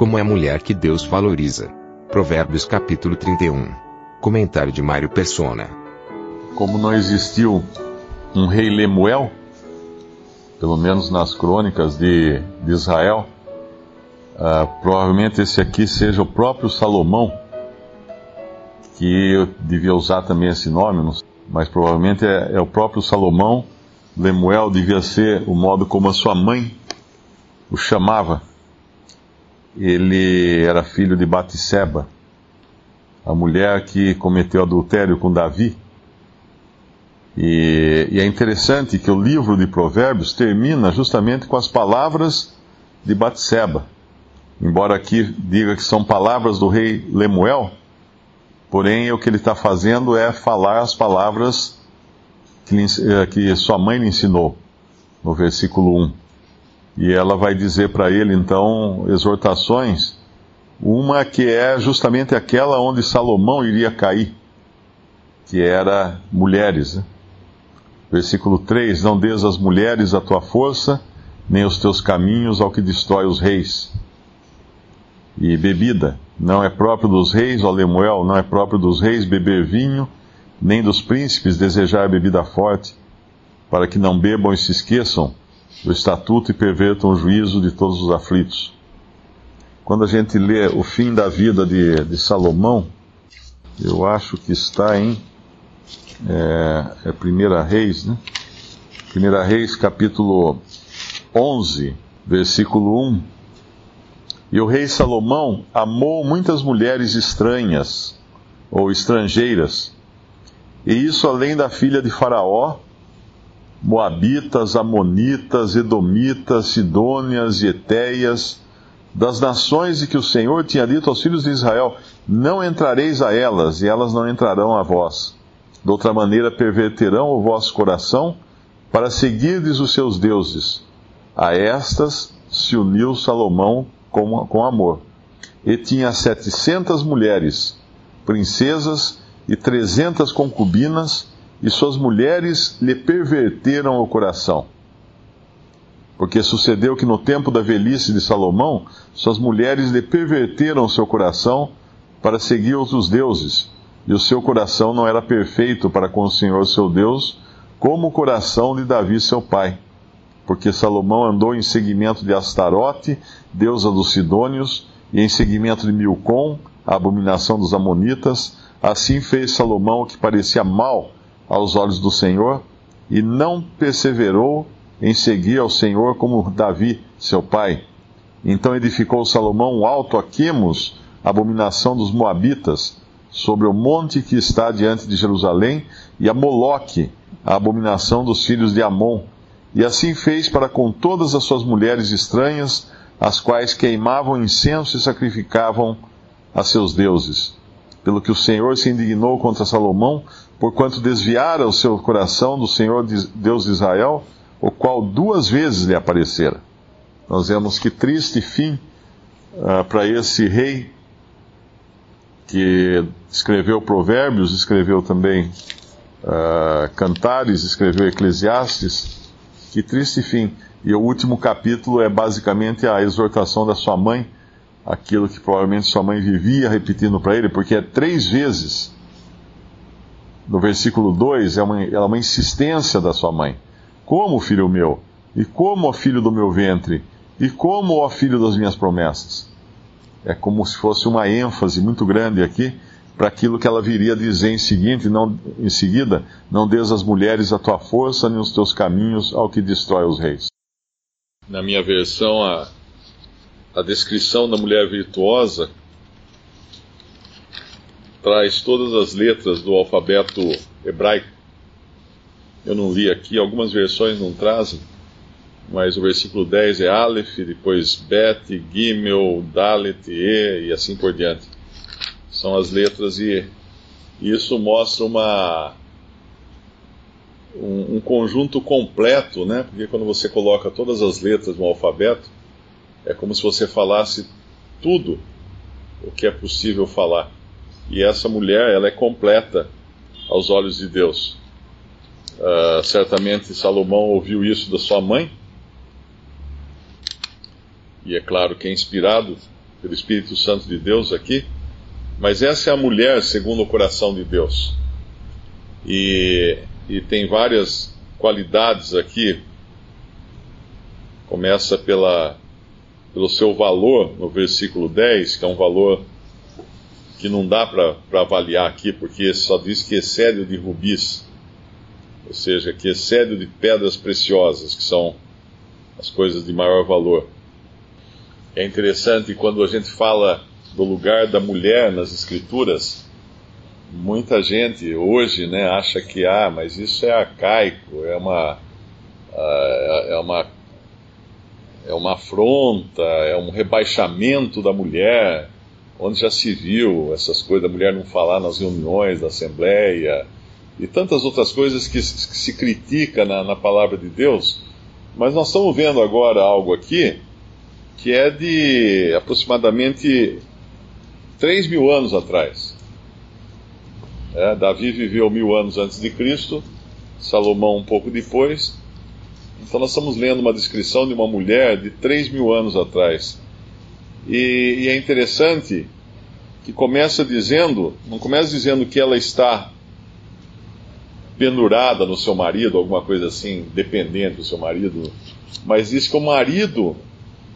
Como é a mulher que Deus valoriza. Provérbios capítulo 31. Comentário de Mário Persona. Como não existiu um rei Lemuel, pelo menos nas crônicas de, de Israel, uh, provavelmente esse aqui seja o próprio Salomão, que eu devia usar também esse nome, mas provavelmente é, é o próprio Salomão. Lemuel devia ser o modo como a sua mãe o chamava ele era filho de Batseba, a mulher que cometeu adultério com Davi. E, e, é interessante que o livro de Provérbios termina justamente com as palavras de Batseba. Embora aqui diga que são palavras do rei Lemuel, porém o que ele está fazendo é falar as palavras que, eh, que sua mãe lhe ensinou, no versículo 1. E ela vai dizer para ele, então, exortações, uma que é justamente aquela onde Salomão iria cair, que era mulheres. Né? Versículo 3: Não des às mulheres a tua força, nem os teus caminhos ao que destrói os reis. E bebida, não é próprio dos reis, ó Lemuel, não é próprio dos reis beber vinho, nem dos príncipes desejar bebida forte, para que não bebam e se esqueçam do estatuto e pervertam o juízo de todos os aflitos. Quando a gente lê o fim da vida de, de Salomão, eu acho que está em é, é Primeira Reis, né? Primeira Reis, capítulo 11, versículo 1. E o rei Salomão amou muitas mulheres estranhas ou estrangeiras, e isso além da filha de Faraó, Moabitas, Amonitas, Edomitas, Sidônias e Etéias, das nações de que o Senhor tinha dito aos filhos de Israel: Não entrareis a elas, e elas não entrarão a vós. De outra maneira, perverterão o vosso coração para seguirdes os seus deuses. A estas se uniu Salomão com, com amor. E tinha setecentas mulheres, princesas e trezentas concubinas, e suas mulheres lhe perverteram o coração. Porque sucedeu que no tempo da velhice de Salomão, suas mulheres lhe perverteram o seu coração para seguir outros deuses, e o seu coração não era perfeito para com o Senhor seu Deus, como o coração de Davi seu pai. Porque Salomão andou em seguimento de Astarote, deusa dos Sidônios, e em seguimento de Milcom, a abominação dos Amonitas, assim fez Salomão o que parecia mal aos olhos do Senhor e não perseverou em seguir ao Senhor como Davi, seu pai. Então edificou Salomão um alto a Quemos, abominação dos Moabitas, sobre o monte que está diante de Jerusalém, e a Moloque, a abominação dos filhos de Amon. E assim fez para com todas as suas mulheres estranhas, as quais queimavam incenso e sacrificavam a seus deuses. Pelo que o Senhor se indignou contra Salomão, porquanto desviara o seu coração do Senhor Deus de Israel, o qual duas vezes lhe aparecera. Nós vemos que triste fim uh, para esse rei que escreveu Provérbios, escreveu também uh, Cantares, escreveu Eclesiastes. Que triste fim. E o último capítulo é basicamente a exortação da sua mãe, aquilo que provavelmente sua mãe vivia repetindo para ele, porque é três vezes no versículo 2, é uma, é uma insistência da sua mãe. Como, filho meu? E como, ó filho do meu ventre? E como, ó filho das minhas promessas? É como se fosse uma ênfase muito grande aqui para aquilo que ela viria dizer em, seguinte, não, em seguida: Não des às mulheres a tua força, nem os teus caminhos ao que destrói os reis. Na minha versão, a, a descrição da mulher virtuosa traz todas as letras do alfabeto hebraico. Eu não li aqui, algumas versões não trazem, mas o versículo 10 é Aleph, depois Bet, Gimel, Dalet, E e assim por diante. São as letras e isso mostra uma um, um, conjunto completo, né? Porque quando você coloca todas as letras no alfabeto, é como se você falasse tudo o que é possível falar. E essa mulher, ela é completa aos olhos de Deus. Uh, certamente Salomão ouviu isso da sua mãe, e é claro que é inspirado pelo Espírito Santo de Deus aqui, mas essa é a mulher segundo o coração de Deus. E, e tem várias qualidades aqui. Começa pela, pelo seu valor, no versículo 10, que é um valor que não dá para avaliar aqui, porque só diz que excede de rubis, ou seja, que excede de pedras preciosas, que são as coisas de maior valor. É interessante quando a gente fala do lugar da mulher nas escrituras, muita gente hoje né, acha que, ah, mas isso é arcaico, é uma, é uma, é uma afronta, é um rebaixamento da mulher, onde já se viu essas coisas, da mulher não falar nas reuniões da Assembleia, e tantas outras coisas que, que se critica na, na palavra de Deus, mas nós estamos vendo agora algo aqui que é de aproximadamente 3 mil anos atrás. É, Davi viveu mil anos antes de Cristo, Salomão um pouco depois. Então nós estamos lendo uma descrição de uma mulher de 3 mil anos atrás. E, e é interessante que começa dizendo, não começa dizendo que ela está pendurada no seu marido, alguma coisa assim, dependente do seu marido, mas diz que o marido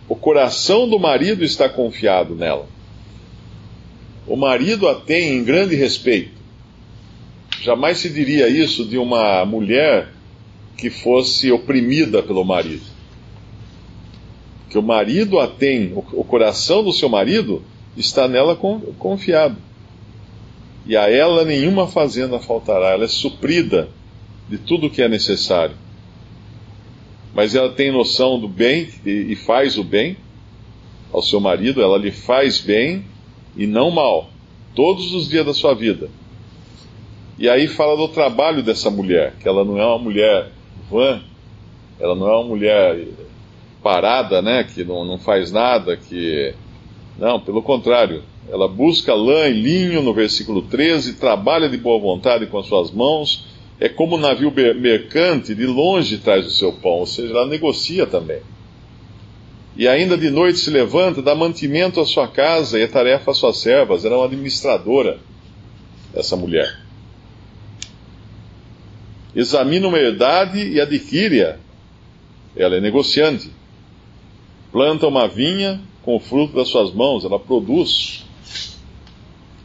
o coração do marido está confiado nela. O marido a tem em grande respeito. Jamais se diria isso de uma mulher que fosse oprimida pelo marido. Que o marido a tem, o coração do seu marido está nela confiado. E a ela nenhuma fazenda faltará, ela é suprida de tudo o que é necessário mas ela tem noção do bem e, faz o bem ao seu marido, ela lhe faz bem e não mal, todos os dias da sua vida. E aí fala do trabalho dessa mulher, que ela não é uma mulher vã, ela não é uma mulher parada, né, que não, não faz nada, que. Não, pelo contrário, ela busca lã e linho no versículo 13, trabalha de boa vontade com as suas mãos é como um navio mercante, de longe traz o seu pão, ou seja, ela negocia também. E ainda de noite se levanta, dá mantimento à sua casa e é tarefa às suas servas. Ela é uma administradora, essa mulher. Examina uma herdade e adquire-a. Ela é negociante. Planta uma vinha com o fruto das suas mãos, ela produz.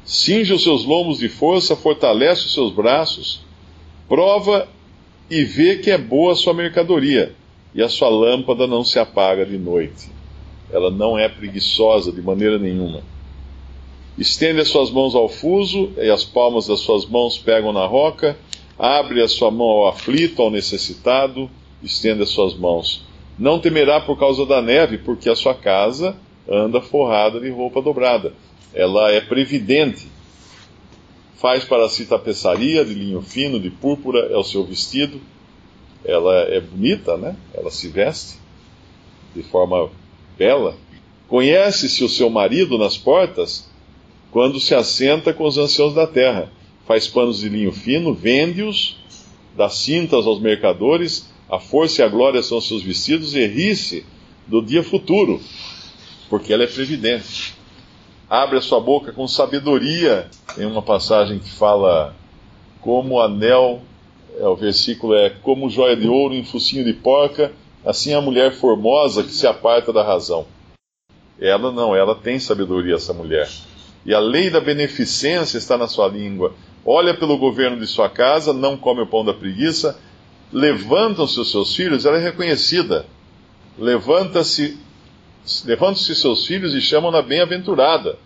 Cinge os seus lombos de força, fortalece os seus braços prova e vê que é boa a sua mercadoria, e a sua lâmpada não se apaga de noite. Ela não é preguiçosa de maneira nenhuma. Estende as suas mãos ao fuso, e as palmas das suas mãos pegam na roca, abre a sua mão ao aflito, ao necessitado, estende as suas mãos. Não temerá por causa da neve, porque a sua casa anda forrada de roupa dobrada. Ela é previdente Faz para si tapeçaria de linho fino, de púrpura, é o seu vestido. Ela é bonita, né? Ela se veste de forma bela. Conhece-se o seu marido nas portas quando se assenta com os anciãos da terra. Faz panos de linho fino, vende-os, dá cintas aos mercadores, a força e a glória são seus vestidos, e ri-se do dia futuro, porque ela é previdente abre a sua boca com sabedoria. Tem uma passagem que fala como anel, é, o versículo é como joia de ouro em focinho de porca, assim a mulher formosa que se aparta da razão. Ela não, ela tem sabedoria, essa mulher. E a lei da beneficência está na sua língua. Olha pelo governo de sua casa, não come o pão da preguiça. Levantam-se os seus filhos, ela é reconhecida. Levanta-se levantam-se seus filhos e chamam-na bem-aventurada,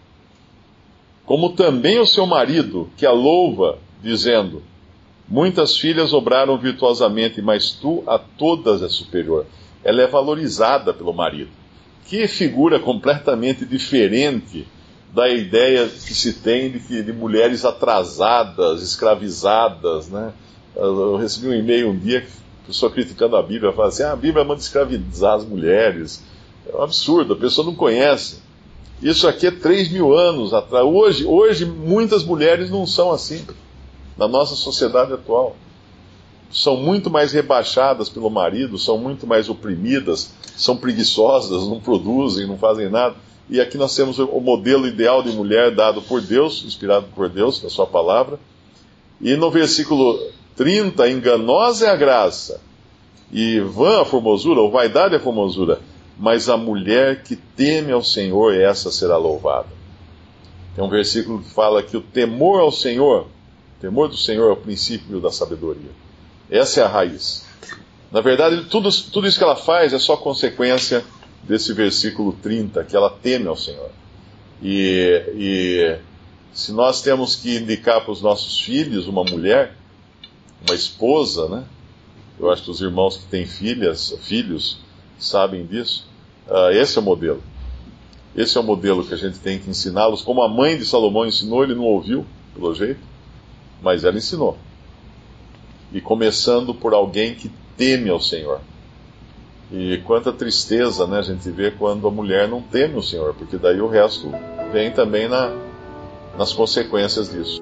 como também o seu marido, que a louva, dizendo: Muitas filhas obraram virtuosamente, mas tu a todas és superior. ela é valorizada pelo marido. Que figura completamente diferente da ideia que se tem de, que, de mulheres atrasadas, escravizadas, né? Eu recebi um e-mail um dia, pessoa criticando a Bíblia, falando assim, ah, a Bíblia manda escravizar as mulheres. É um absurdo, a pessoa não conhece. Isso aqui é 3 mil anos atrás. Hoje, hoje, muitas mulheres não são assim, na nossa sociedade atual. São muito mais rebaixadas pelo marido, são muito mais oprimidas, são preguiçosas, não produzem, não fazem nada. E aqui nós temos o modelo ideal de mulher dado por Deus, inspirado por Deus, na sua palavra. E no versículo 30, enganosa é a graça, e vã a formosura, ou vaidade é a formosura, mas a mulher que teme ao Senhor, essa será louvada. Tem um versículo que fala que o temor ao Senhor, o temor do Senhor é o princípio da sabedoria. Essa é a raiz. Na verdade, tudo, tudo isso que ela faz é só consequência desse versículo 30, que ela teme ao Senhor. E, e se nós temos que indicar para os nossos filhos uma mulher, uma esposa, né? Eu acho que os irmãos que têm filhas, filhos, sabem disso. Uh, esse é o modelo. Esse é o modelo que a gente tem que ensiná-los. Como a mãe de Salomão ensinou, ele não ouviu, pelo jeito, mas ela ensinou. E começando por alguém que teme ao Senhor. E quanta tristeza né, a gente vê quando a mulher não teme o Senhor, porque daí o resto vem também na, nas consequências disso.